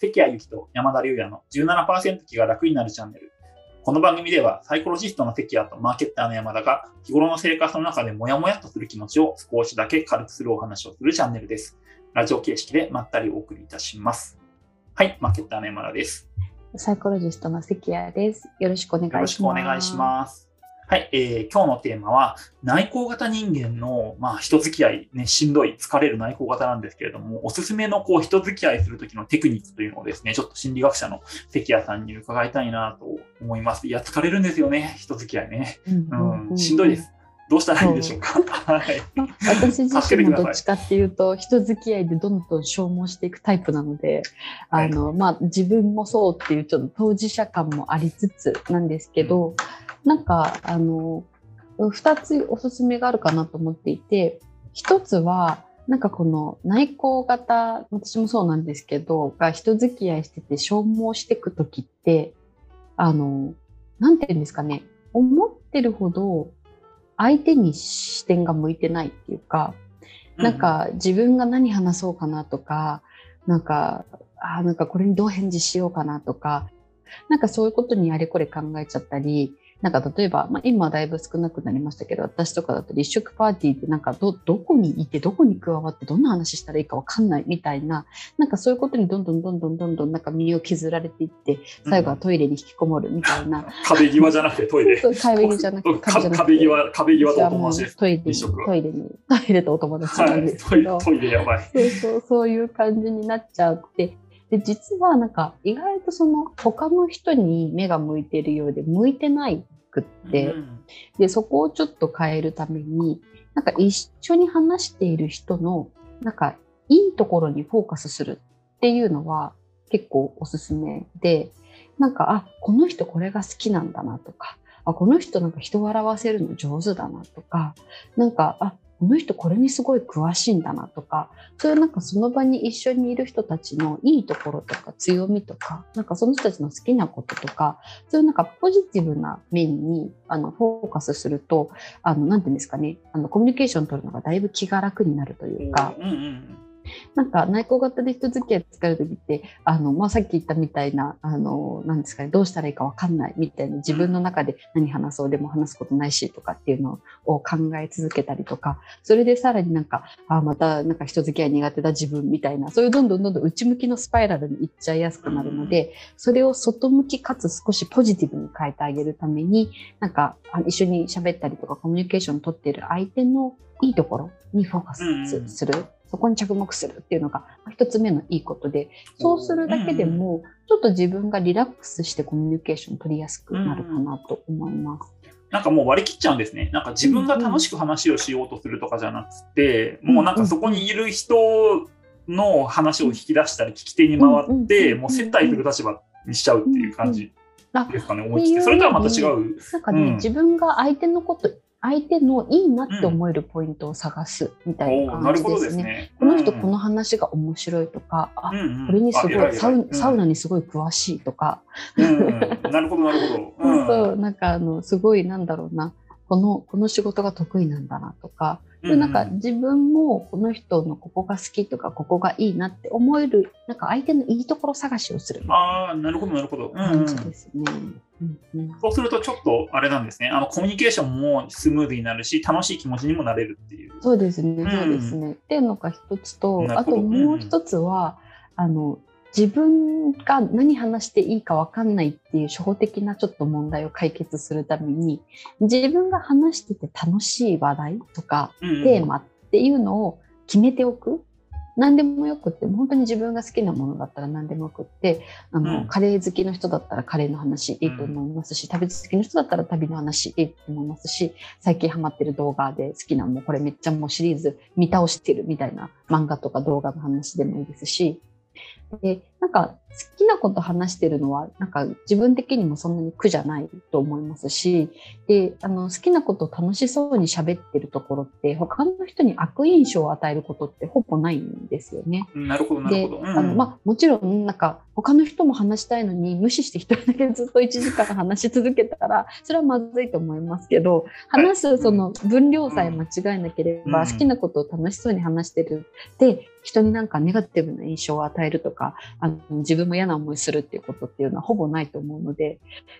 関谷由紀と山田龍也の17%気が楽になるチャンネル。この番組ではサイコロジストの関谷とマーケッターの山田が日頃の生活の中でモヤモヤっとする気持ちを少しだけ軽くするお話をするチャンネルです。ラジオ形式でまったりお送りいたします。はい、マーケッターの山田です。サイコロジストの関谷です。よろしくお願いします。よろしくお願いします。はい、えー今日のテーマは内向型人間の、まあ、人付き合い、ね、しんどい、疲れる内向型なんですけれども、おすすめのこう人付き合いするときのテクニックというのをですね、ちょっと心理学者の関谷さんに伺いたいなと思います。いや、疲れるんですよね、人付き合いね。うんうん、しんどいです。どうしたらいいでしょうか？はい。私自身もどっちかっていうと人付き合いでどんどん消耗していくタイプなので、はいあのまあ、自分もそうっていうちょっと当事者感もありつつなんですけど、なんかあの2つおすすめがあるかなと思っていて1つはなんかこの内向型私もそうなんですけどが人付き合いしてて消耗していく時ってあのなんていうんですかね思ってるほど相手に視点が向いてないっていうか、なんか自分が何話そうかなとか、なんか、あーなんかこれにどう返事しようかなとか、なんかそういうことにあれこれ考えちゃったり、なんか例えば、まあ、今はだいぶ少なくなりましたけど、私とかだと立食パーティーってなんかど、どこにいて、どこに加わって、どんな話したらいいかわかんないみたいな、なんかそういうことにどんどんどんどんどんどんなんか身を削られていって、最後はトイレに引きこもるみたいな。壁際じゃなくてトイレ。壁際じゃなくて、壁際、壁際とお友達です。トイレトイレに、トイレとお友達なんはい、トイレですけど、トイレやばい。そうそう、そういう感じになっちゃって、で、実はなんか意外とその他の人に目が向いてるようで向いてないくって、うん。で、そこをちょっと変えるために、なんか一緒に話している人の、なんかいいところにフォーカスするっていうのは結構おすすめで、なんか、あ、この人これが好きなんだなとか、あ、この人なんか人を笑わせるの上手だなとか、なんか、あ、この人これにすごい詳しいんだなとか、そういうなんかその場に一緒にいる人たちのいいところとか強みとか、なんかその人たちの好きなこととか、そういうなんかポジティブな面にあのフォーカスすると、何、ていうんですかね、あのコミュニケーション取るのがだいぶ気が楽になるというか、うんうん。なんか内向型で人付き合い使う時って、あの、まあ、さっき言ったみたいな、あの、なんですかね、どうしたらいいかわかんないみたいな、自分の中で何話そうでも話すことないしとかっていうのを考え続けたりとか、それでさらになんか、あ、またなんか人付き合い苦手だ自分みたいな、そういうどんどんどんどん内向きのスパイラルに行っちゃいやすくなるので、それを外向きかつ少しポジティブに変えてあげるために、なんか一緒に喋ったりとかコミュニケーションを取っている相手のいいところにフォーカスする。そこに着目するっていうのがまあ一つ目のいいことで、そうするだけでも、ちょっと自分がリラックスしてコミュニケーション取りやすくなるかなと思います。なんかもう割り切っちゃうんですね。なんか自分が楽しく話をしようとするとかじゃなくて、もうなんかそこにいる人の話を引き出したり聞き手に回って、もう接待する立場にしちゃうっていう感じですかね、思い切って。それとはまた違う。なんかね、うん自分が相手のこと、相手のいいなって思えるポイントを探すみたいな感じですすね。この人うん。この話が面白いとか、あ、うんうん。これにすごいサウサウナに。にすごい詳しいとか、うんうん。なるほど、なるほど。うん。そうなんかあのすごいなんだろうなこのこの仕事が得意なんだなとか、でなんか自分もこの人のここが好きとかここがいいなって思えるなんか相手のいいところ探しをするああ、なるほど、なるほど。うんなうん感じですね。うんうんそうするとちょっとあれなんですね。あのコミュニケーションもスムーズになるし、楽しい気持ちにもなれるっていう。そうですね、うんそうですね。っていうのが一つと、あともう一つは、あの、自分が何話していいか分かんないっていう初歩的なちょっと問題を解決するために、自分が話してて楽しい話題とか、テーマっていうのを決めておく。何でもよくって、本当に自分が好きなものだったら何でもよくって、あの、うん。カレー好きの人だったらカレーの話いいと思いますし、旅好きの人だったら旅の話いいと思いますし、最近ハマってる動画で好きなもうこれめっちゃもうシリーズ見倒してるみたいな漫画とか動画の話でもいいですし、で、なんか好きなこと話してるのは、なんか自分的にもそんなに苦じゃないと思いますし、で、あの、好きなことを楽しそうに喋ってるところって、他の人に悪印象を与えることってほぼないんですよね。なるほど、なるでほど。、うんあの、まあ、もちろん、なんか、他の人も話したいのに、無視して一人だけずっと1時間話し続けたら、それはまずいと思いますけど、話すその分量さえ間違えなければ、うん好きなことを楽しそうに話してる。で、人になんかネガティブな印象を与えるとか、あの自分も嫌な思いするっていうことっていうのはほぼないと思うので、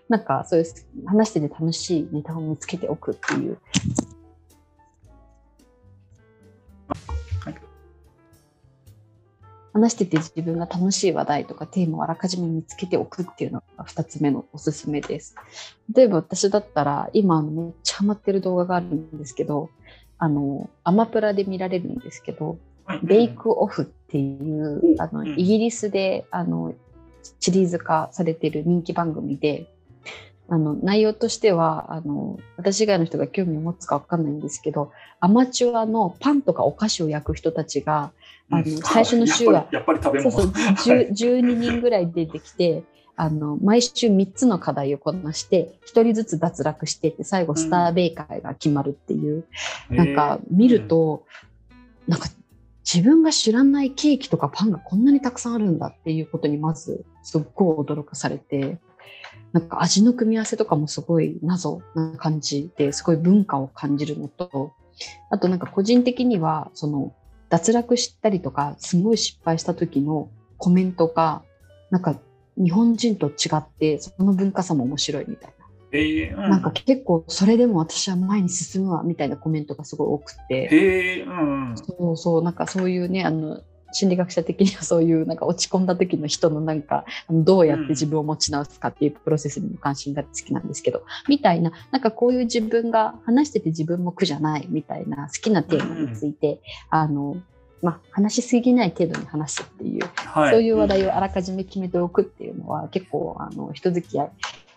なんかそういう話してて楽しいネタを見つけておくっていう。話してて自分が楽しい話題とかテーマをあらかじめ見つけておくっていうのが2つ目のおすすめです。例えば私だったら今めっちゃハマってる動画があるんですけど、あの、アマプラで見られるんですけど、ベイクオフっていう、おあの、うん。イギリスで、あの、シリーズ化されている人気番組で、あの、内容としては、あの、私以外の人が興味を持つかわかんないんですけど、アマチュアのパンとかお菓子を焼く人たちが、あのうん。最初の週はやっぱり食べそう物。そう、はい。10 12人ぐらい出てきて、あの、毎週3つの課題をこなして、1人ずつ脱落してって、最後スターベイカーが決まるっていう、なんか見ると、なんか自分が知らないケーキとかパンがこんなにたくさんあるんだっていうことにまずすっごい驚かされて、なんか味の組み合わせとかもすごい謎な感じですごい文化を感じるのと、あとなんか個人的にはその脱落したりとかすごい失敗した時のコメントがなんか日本人と違ってその文化差も面白いみたいな。えー。うん。なんか結構それでも私は前に進むわみたいなコメントがすごい多くて。へえ、うん。そうそう、なんかそういうね、あの、心理学者的にはそういうなんか落ち込んだ時の人のなんかどうやって自分を持ち直すかっていうプロセスにも関心が好きなんですけど。みたいな。なんかこういう自分が話してて自分も苦じゃないみたいな好きなテーマについて、あのまあ、話しすぎない程度に話すっていう、はい。そういう話題をあらかじめ決めておくっていうのは結構あの人付き合い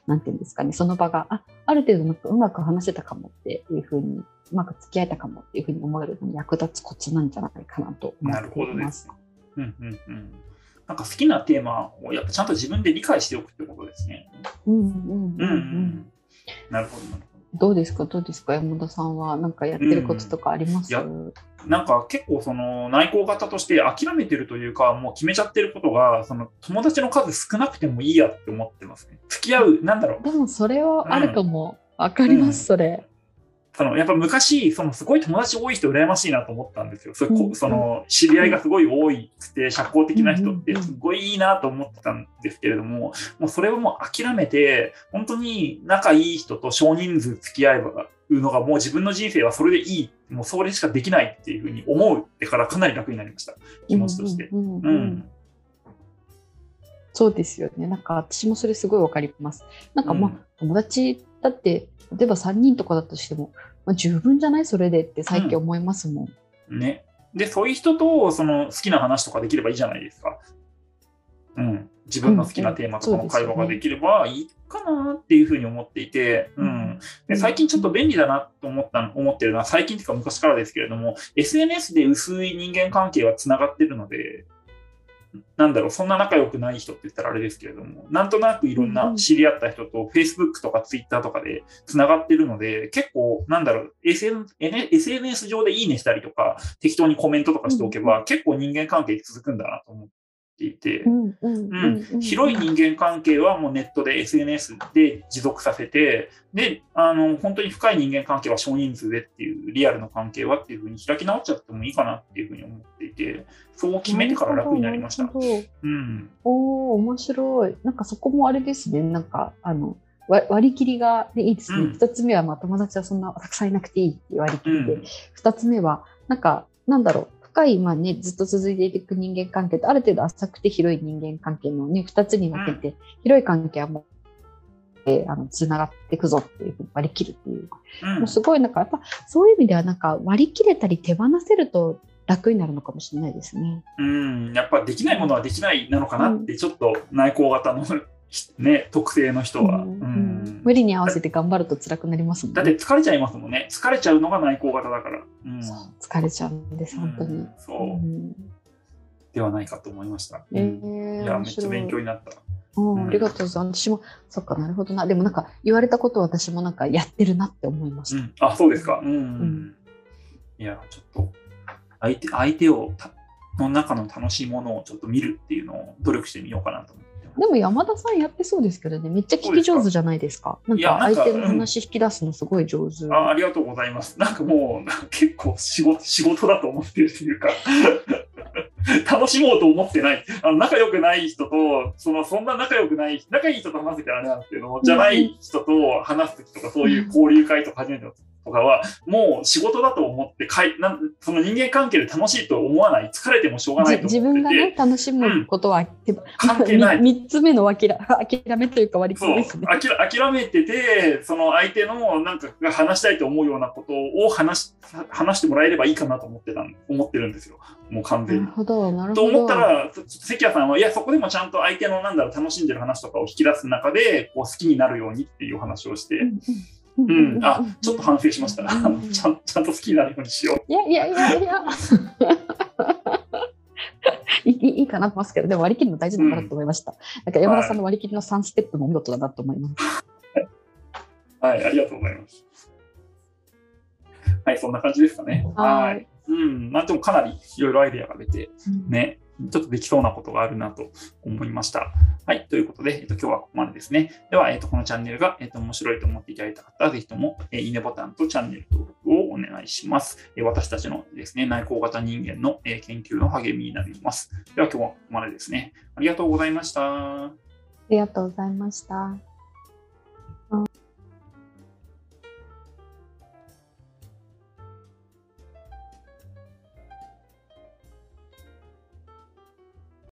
なんていうんですかねその場があある程度なんかうまく話せたかもっていうふうにうまく付き合えたかもっていうふうに思えるのに役立つコツなんじゃないかなと思なるっていま。ほどですす。うんうんうん。なんか好きなテーマをやっぱちゃんと自分で理解しておくってことですね。うんうんうんうん。なるほど、なるほど。どうですか？どうですか？山田さんはなんかやってることとかあります、うんなんか結構その内向型として諦めてるというか、もう決めちゃってることが、その友達の数少なくてもいいやって思ってますね。付き合う、なんだろう。でもそれはあるかも。わ、かります、それ。そのやっぱ昔、そのすごい友達多い人羨ましいなと思ったんですよ。それこうんその知り合いがすごい多いくて、社交的な人ってうんうんうんすごいいいなと思ってたんですけれども、もうそれをもう諦めて、本当に仲いい人と少人数付き合えばうのがもう自分の人生はそれでいい、もうそれしかできないっていうふうに思うってからかなり楽になりました。気持ちとして。うんうんうんううんん。そうですよね。なんか私もそれすごいわかります。なんかまあ、友達だって、例えば3人とかだとしても、まあ、十分じゃない？それでって最近思いますもん。ね。で、そういう人とその好きな話とかできればいいじゃないですか。うん。自分の好きなテーマとかの会話ができればいいかなっていうふうに思っていて、うん。で最近ちょっと便利だなと思った思ってるのは、最近というか昔からですけれども、SNS で薄い人間関係はつながってるので、なんだろう、そんな仲良くない人って言ったらあれですけれども、なんとなくいろんな知り合った人と Facebook とか Twitter とかでつながってるので、結構、なんだろう、SN SNS 上でいいねしたりとか、適当にコメントとかしておけば、結構人間関係続くんだなと思っていて、広い人間関係はもうネットで SNS で持続させて、で、あの、本当に深い人間関係は少人数でっていう、リアルの関係はっていうふうに開き直っちゃってもいいかなっていうふうに思っていて、そう決めてから楽になりましたうん。おお面白い。なんかそこもあれですね。なんかあのわ割り切りが、ね、いいですね。うん一、つ目はまあ友達はそんなたくさんいなくていいって割り切うりで、ん。二つ目はなんかなんだろう深いまあねずっと続いていく人間関係とある程度浅くて広い人間関係のね二つに分けて、広い関係はもう。えーあのつながっていくぞっていうふうに割り切るっていう、うんもうすごいなんかやっぱそういう意味ではなんか割り切れたり手放せると楽になるのかもしれないですね。うん。やっぱできないものはできないなのかなって、ちょっと内向型のね、特性の人は。うんうん無理に合わせて頑張ると辛くなりますもんね。だって疲れちゃいますもんね。疲れちゃうのが内向型だから。うん。そう疲れちゃうんです、本当に。うんそううんではないかと思いました。えうんー、いや、めっちゃ勉強になった。うんありがとうございます。私も、そっかなるほどな。でもなんか言われたことを私もなんかやってるなって思いました。うん、あ、そうですか。うん。んいや、ちょっと、相手、相手をた、の中の楽しいものをちょっと見るっていうのを努力してみようかなと思ってます。でも山田さんやってそうですけどね、めっちゃ聞き上手じゃないですか。なんかなんか相手の話引き出すのすごい上手。あありがとうございます。なんかもう、結構仕事、仕事だと思ってるというか、楽しもうと思ってない。あの仲良くない人と、そのそんな仲良くない、仲いい人と話すからあれなんですけど、じゃない人と話すときとか、そういう交流会とか初めてのとかは、もう仕事だと思ってかいなん、その人間関係で楽しいと思わない、疲れてもしょうがないと思ってて。自分がね、楽しむことは、関係ない。3つ目の諦諦めというか割り切りですね。諦めてて、その相手のなんかが話したいと思うようなことを話話してもらえればいいかなと思ってた思ってるんですよ。もう完全に。なるほど、なるほど。と思ったら、関谷さんは、いや、そこでもちゃんと相手のなんだろう、楽しんでる話とかを引き出す中で、こう好きになるようにっていう話をして、うん、うんうん、あ、ちょっと反省しました。ちゃんちゃんと好きになるようにしよう。いやいやいやいや。いい いいかなと思いますけど、でも割り切るの大事だなと思いました。うん、なんか山田さんの割り切りの3ステップも見事だなと思います。はい、はい、ありがとうございます。はい、そんな感じですかね。はい。うん、まあでもかなりいろいろアイデアが出て、ね、ちょっとできそうなことがあるなと思いました。はい。ということで、えっと、今日はここまでですね。では、えっと、このチャンネルが、えっと、面白いと思っていただいた方は、ぜひとも、えいいねボタンとチャンネル登録をお願いします。え私たちのですね、内向型人間の、え研究の励みになります。では、今日はここまでですね。ありがとうございました。ありがとうございました。